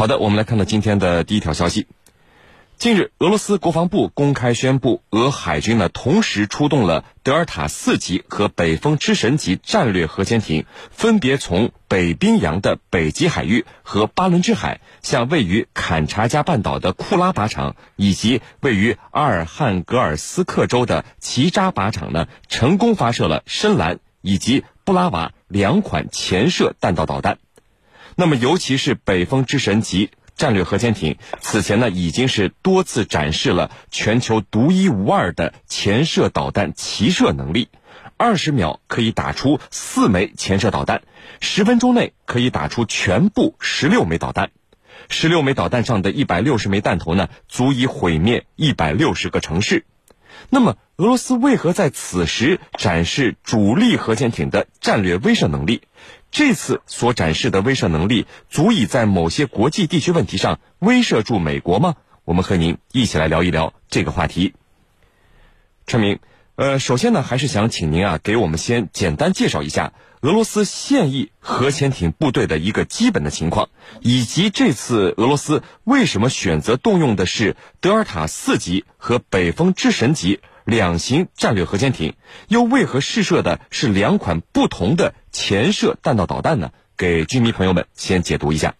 好的，我们来看到今天的第一条消息。近日，俄罗斯国防部公开宣布，俄海军呢同时出动了德尔塔四级和北风之神级战略核潜艇，分别从北冰洋的北极海域和巴伦支海，向位于坎察加半岛的库拉靶场以及位于阿尔汉格尔斯克州的奇扎靶场呢，成功发射了深蓝以及布拉瓦两款潜射弹道导弹。那么，尤其是北风之神级。战略核潜艇此前呢已经是多次展示了全球独一无二的潜射导弹齐射能力，二十秒可以打出四枚潜射导弹，十分钟内可以打出全部十六枚导弹，十六枚导弹上的一百六十枚弹头呢足以毁灭一百六十个城市。那么，俄罗斯为何在此时展示主力核潜艇的战略威慑能力？这次所展示的威慑能力，足以在某些国际地区问题上威慑住美国吗？我们和您一起来聊一聊这个话题。陈明，呃，首先呢，还是想请您啊，给我们先简单介绍一下俄罗斯现役核潜艇部队的一个基本的情况，以及这次俄罗斯为什么选择动用的是德尔塔四级和北风之神级。两型战略核潜艇又为何试射的是两款不同的潜射弹道导弹呢？给军迷朋友们先解读一下。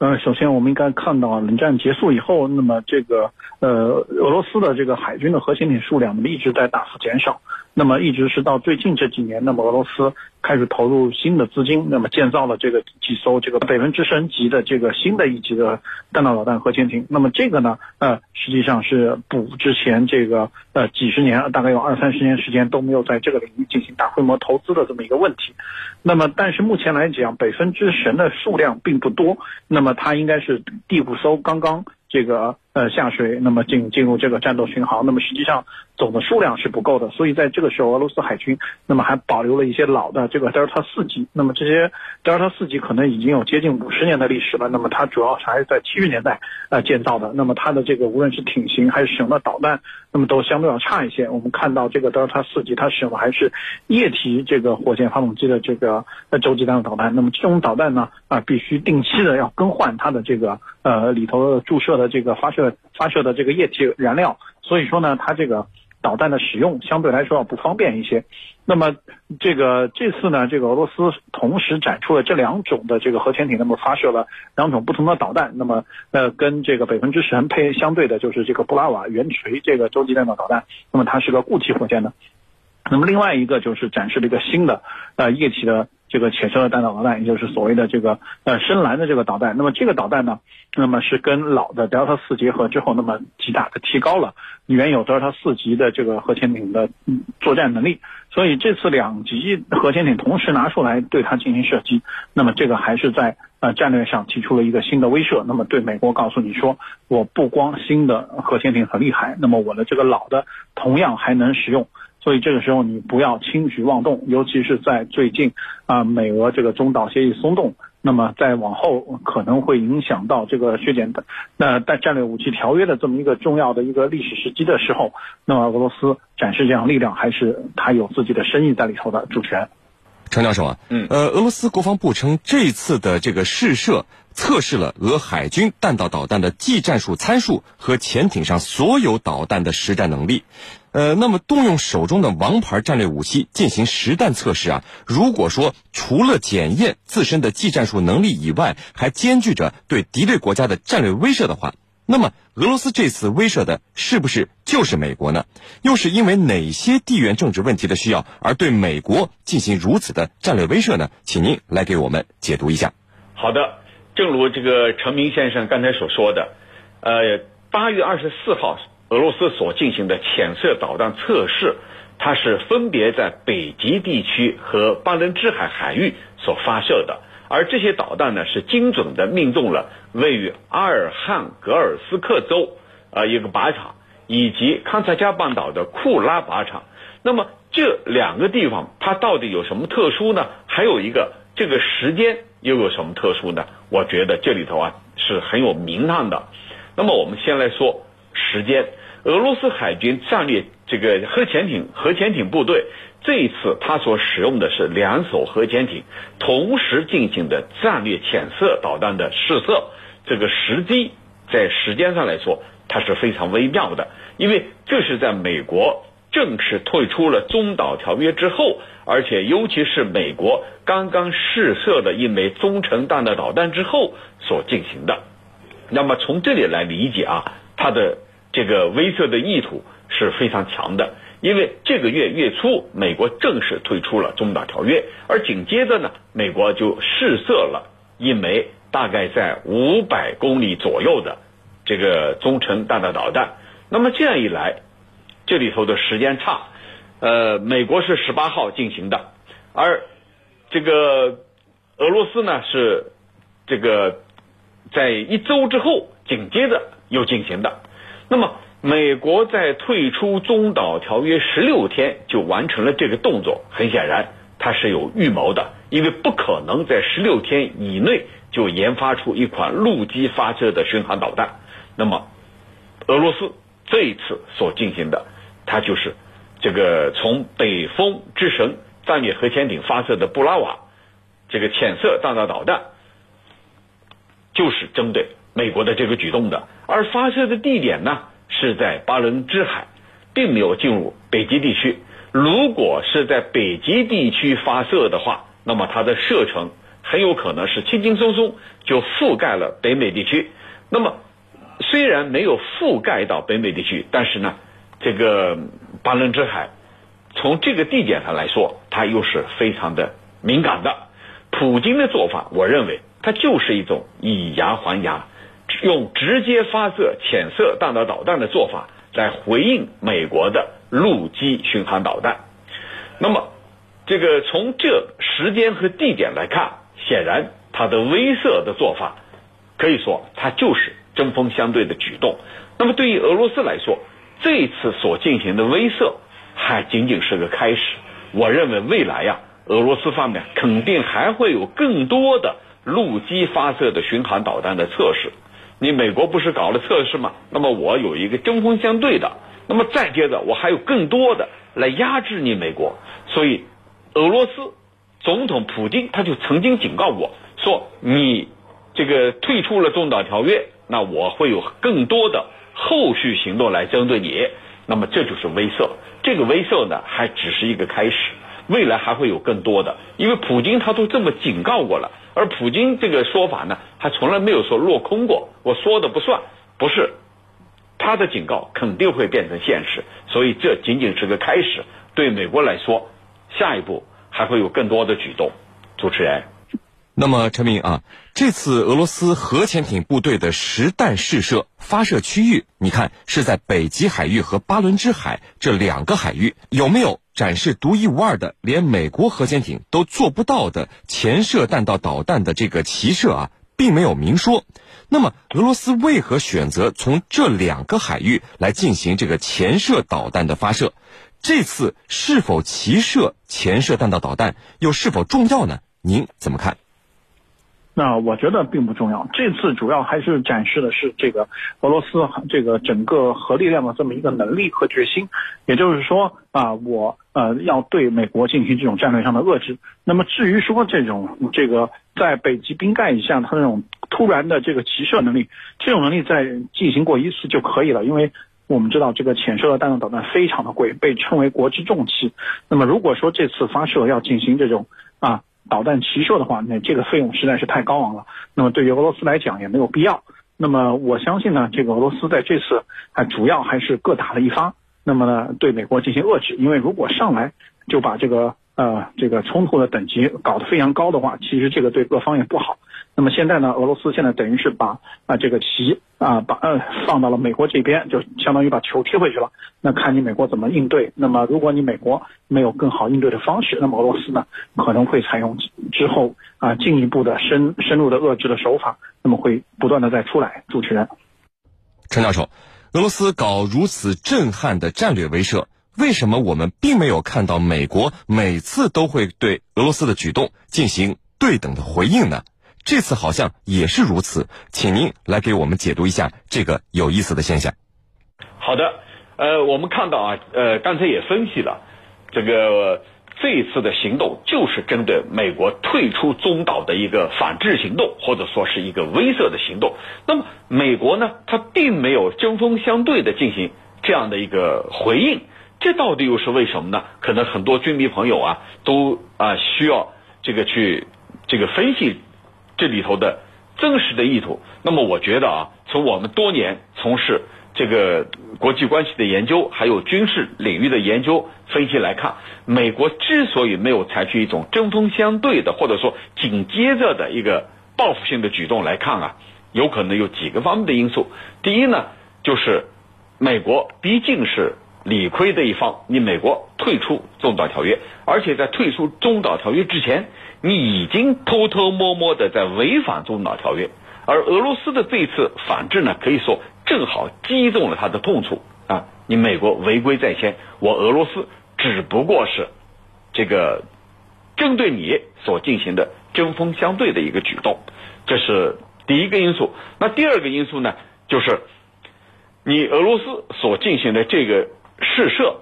呃，首先我们应该看到，冷战结束以后，那么这个呃俄罗斯的这个海军的核潜艇数量呢一直在大幅减少。那么一直是到最近这几年，那么俄罗斯开始投入新的资金，那么建造了这个几艘这个北分之神级的这个新的一级的弹道导弹核潜艇。那么这个呢，呃，实际上是补之前这个呃几十年，大概有二三十年时间都没有在这个领域进行大规模投资的这么一个问题。那么但是目前来讲，北分之神的数量并不多，那么它应该是第五艘刚刚。这个呃下水，那么进进入这个战斗巡航，那么实际上总的数量是不够的，所以在这个时候，俄罗斯海军那么还保留了一些老的这个德尔塔四级，那么这些德尔塔四级可能已经有接近五十年的历史了，那么它主要还是在七十年代呃建造的，那么它的这个无论是艇型还是使用的导弹，那么都相对要差一些。我们看到这个德尔塔四级，它使用的还是液体这个火箭发动机的这个呃洲际弹道导弹，那么这种导弹呢啊必须定期的要更换它的这个呃里头注射。的这个发射发射的这个液体燃料，所以说呢，它这个导弹的使用相对来说要不方便一些。那么这个这次呢，这个俄罗斯同时展出了这两种的这个核潜艇，那么发射了两种不同的导弹。那么呃，跟这个北风之神配相对的就是这个布拉瓦圆锤这个洲际弹道导弹，那么它是个固体火箭呢。那么另外一个就是展示了一个新的呃液体的。这个潜射的弹道导弹，也就是所谓的这个呃深蓝的这个导弹。那么这个导弹呢，那么是跟老的德尔塔四结合之后，那么极大的提高了原有德尔塔四级的这个核潜艇的作战能力。所以这次两级核潜艇同时拿出来对它进行射击，那么这个还是在呃战略上提出了一个新的威慑。那么对美国告诉你说，我不光新的核潜艇很厉害，那么我的这个老的同样还能使用。所以这个时候你不要轻举妄动，尤其是在最近啊，美俄这个中导协议松动，那么再往后可能会影响到这个削减的那在战略武器条约的这么一个重要的一个历史时机的时候，那么俄罗斯展示这样力量，还是它有自己的深意在里头的。主权，程教授啊，嗯，呃，俄罗斯国防部称这次的这个试射测试了俄海军弹道导弹的技战术参数和潜艇上所有导弹的实战能力。呃，那么动用手中的王牌战略武器进行实弹测试啊，如果说除了检验自身的技战术能力以外，还兼具着对敌对国家的战略威慑的话，那么俄罗斯这次威慑的是不是就是美国呢？又是因为哪些地缘政治问题的需要而对美国进行如此的战略威慑呢？请您来给我们解读一下。好的，正如这个陈明先生刚才所说的，呃，八月二十四号。俄罗斯所进行的潜射导弹测试，它是分别在北极地区和巴伦支海海域所发射的，而这些导弹呢是精准的命中了位于阿尔汉格尔斯克州啊一个靶场以及康察加半岛的库拉靶场。那么这两个地方它到底有什么特殊呢？还有一个这个时间又有什么特殊呢？我觉得这里头啊是很有名堂的。那么我们先来说时间。俄罗斯海军战略这个核潜艇核潜艇部队这一次他所使用的是两艘核潜艇同时进行的战略潜射导弹的试射，这个时机在时间上来说，它是非常微妙的，因为这是在美国正式退出了中导条约之后，而且尤其是美国刚刚试射的一枚中程弹道导弹之后所进行的。那么从这里来理解啊，它的这个威慑的意图是非常强的。因为这个月月初，美国正式退出了中导条约，而紧接着呢，美国就试射了一枚大概在五百公里左右的这个中程弹道导弹。那么这样一来，这里头的时间差，呃，美国是十八号进行的，而这个俄罗斯呢是这个在一周之后紧接着又进行的，那么。美国在退出中导条约十六天就完成了这个动作，很显然它是有预谋的，因为不可能在十六天以内就研发出一款陆基发射的巡航导弹。那么，俄罗斯这一次所进行的，它就是这个从北风之神战略核潜艇发射的布拉瓦这个潜射弹道导弹，就是针对美国的这个举动的，而发射的地点呢？是在巴伦支海，并没有进入北极地区。如果是在北极地区发射的话，那么它的射程很有可能是轻轻松松就覆盖了北美地区。那么虽然没有覆盖到北美地区，但是呢，这个巴伦支海从这个地点上来说，它又是非常的敏感的。普京的做法，我认为它就是一种以牙还牙。用直接发射潜射弹道导弹的做法来回应美国的陆基巡航导弹。那么，这个从这时间和地点来看，显然它的威慑的做法，可以说它就是针锋相对的举动。那么，对于俄罗斯来说，这次所进行的威慑还仅仅是个开始。我认为未来呀，俄罗斯方面肯定还会有更多的陆基发射的巡航导弹的测试。你美国不是搞了测试吗？那么我有一个针锋相对的，那么再接着我还有更多的来压制你美国。所以，俄罗斯总统普京他就曾经警告我说：“你这个退出了中导条约，那我会有更多的后续行动来针对你。”那么这就是威慑，这个威慑呢还只是一个开始，未来还会有更多的，因为普京他都这么警告过了。而普京这个说法呢，还从来没有说落空过。我说的不算，不是他的警告肯定会变成现实，所以这仅仅是个开始。对美国来说，下一步还会有更多的举动。主持人，那么陈明啊，这次俄罗斯核潜艇部队的实弹试射发射区域，你看是在北极海域和巴伦支海这两个海域，有没有？展示独一无二的，连美国核潜艇都做不到的潜射弹道导弹的这个齐射啊，并没有明说。那么，俄罗斯为何选择从这两个海域来进行这个潜射导弹的发射？这次是否齐射潜射弹道导弹，又是否重要呢？您怎么看？那我觉得并不重要。这次主要还是展示的是这个俄罗斯这个整个核力量的这么一个能力和决心。也就是说啊，我呃要对美国进行这种战略上的遏制。那么至于说这种这个在北极冰盖以下它那种突然的这个齐射能力，这种能力在进行过一次就可以了。因为我们知道这个潜射的弹道导弹非常的贵，被称为国之重器。那么如果说这次发射要进行这种啊。导弹齐射的话，那这个费用实在是太高昂了。那么对于俄罗斯来讲也没有必要。那么我相信呢，这个俄罗斯在这次还主要还是各打了一发。那么呢，对美国进行遏制，因为如果上来就把这个呃这个冲突的等级搞得非常高的话，其实这个对各方也不好。那么现在呢，俄罗斯现在等于是把啊这个棋啊把呃放到了美国这边，就相当于把球踢回去了。那看你美国怎么应对。那么如果你美国没有更好应对的方式，那么俄罗斯呢可能会采用之后啊进一步的深深入的遏制的手法，那么会不断的再出来。主持人，陈教授，俄罗斯搞如此震撼的战略威慑，为什么我们并没有看到美国每次都会对俄罗斯的举动进行对等的回应呢？这次好像也是如此，请您来给我们解读一下这个有意思的现象。好的，呃，我们看到啊，呃，刚才也分析了，这个这一次的行动就是针对美国退出中导的一个反制行动，或者说是一个威慑的行动。那么美国呢，它并没有针锋相对的进行这样的一个回应，这到底又是为什么呢？可能很多军迷朋友啊，都啊需要这个去这个分析这里头的真实的意图。那么我觉得啊，从我们多年从事。这个国际关系的研究，还有军事领域的研究分析来看，美国之所以没有采取一种针锋相对的，或者说紧接着的一个报复性的举动来看啊，有可能有几个方面的因素。第一呢，就是美国毕竟是理亏的一方，你美国退出中导条约，而且在退出中导条约之前，你已经偷偷摸摸的在违反中导条约，而俄罗斯的这次反制呢，可以说。正好击中了他的痛处啊！你美国违规在先，我俄罗斯只不过是这个针对你所进行的针锋相对的一个举动，这是第一个因素。那第二个因素呢，就是你俄罗斯所进行的这个试射，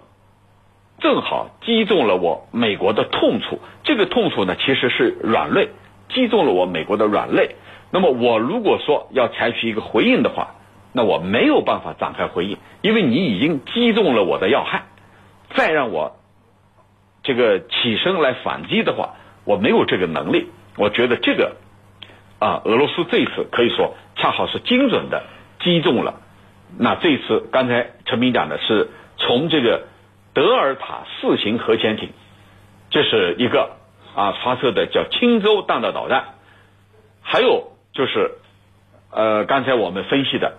正好击中了我美国的痛处。这个痛处呢，其实是软肋，击中了我美国的软肋。那么我如果说要采取一个回应的话，那我没有办法展开回应，因为你已经击中了我的要害，再让我这个起身来反击的话，我没有这个能力。我觉得这个啊，俄罗斯这一次可以说恰好是精准的击中了。那这一次刚才陈明讲的是从这个德尔塔四型核潜艇，这是一个啊发射的叫青州弹道导弹，还有就是呃刚才我们分析的。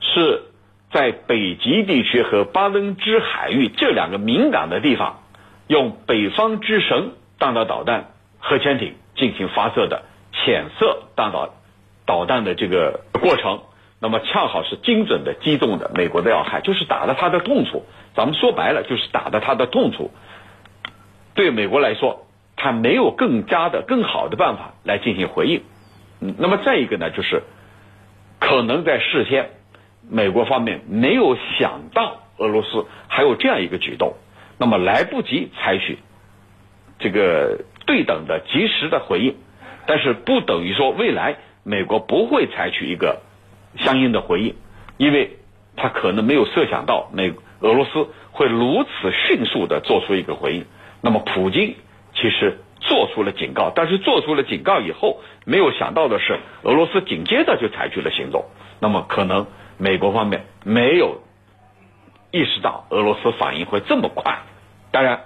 是在北极地区和巴伦支海域这两个敏感的地方，用北方之神弹道导弹核潜艇进行发射的浅色弹道导弹的这个过程，那么恰好是精准的击中的美国的要害，就是打的他的痛处。咱们说白了，就是打的他的痛处。对美国来说，他没有更加的、更好的办法来进行回应。嗯，那么再一个呢，就是可能在事先。美国方面没有想到俄罗斯还有这样一个举动，那么来不及采取这个对等的及时的回应，但是不等于说未来美国不会采取一个相应的回应，因为他可能没有设想到美俄罗斯会如此迅速的做出一个回应。那么普京其实做出了警告，但是做出了警告以后，没有想到的是俄罗斯紧接着就采取了行动，那么可能。美国方面没有意识到俄罗斯反应会这么快，当然，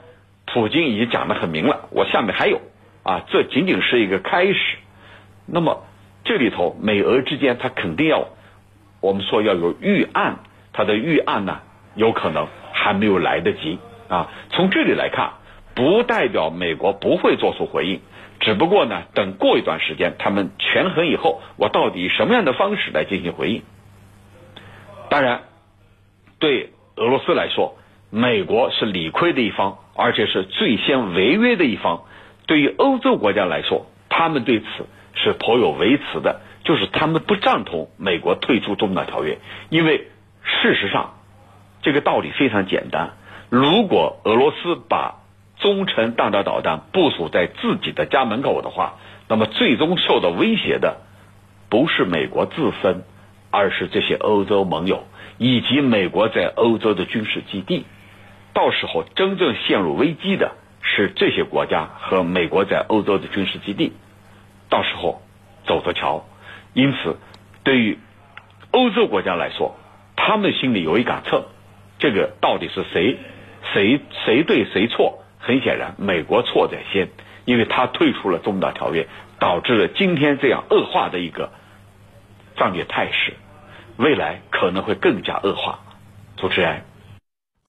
普京已经讲得很明了，我下面还有啊，这仅仅是一个开始。那么这里头美俄之间，他肯定要我们说要有预案，他的预案呢，有可能还没有来得及啊。从这里来看，不代表美国不会做出回应，只不过呢，等过一段时间他们权衡以后，我到底什么样的方式来进行回应。当然，对俄罗斯来说，美国是理亏的一方，而且是最先违约的一方。对于欧洲国家来说，他们对此是颇有微词的，就是他们不赞同美国退出中导条约。因为事实上，这个道理非常简单：如果俄罗斯把中程弹道导弹部署在自己的家门口的话，那么最终受到威胁的不是美国自身。而是这些欧洲盟友以及美国在欧洲的军事基地，到时候真正陷入危机的是这些国家和美国在欧洲的军事基地，到时候走着瞧。因此，对于欧洲国家来说，他们心里有一杆秤，这个到底是谁谁谁对谁错？很显然，美国错在先，因为他退出了中导条约，导致了今天这样恶化的一个战略态势。未来可能会更加恶化，主持人。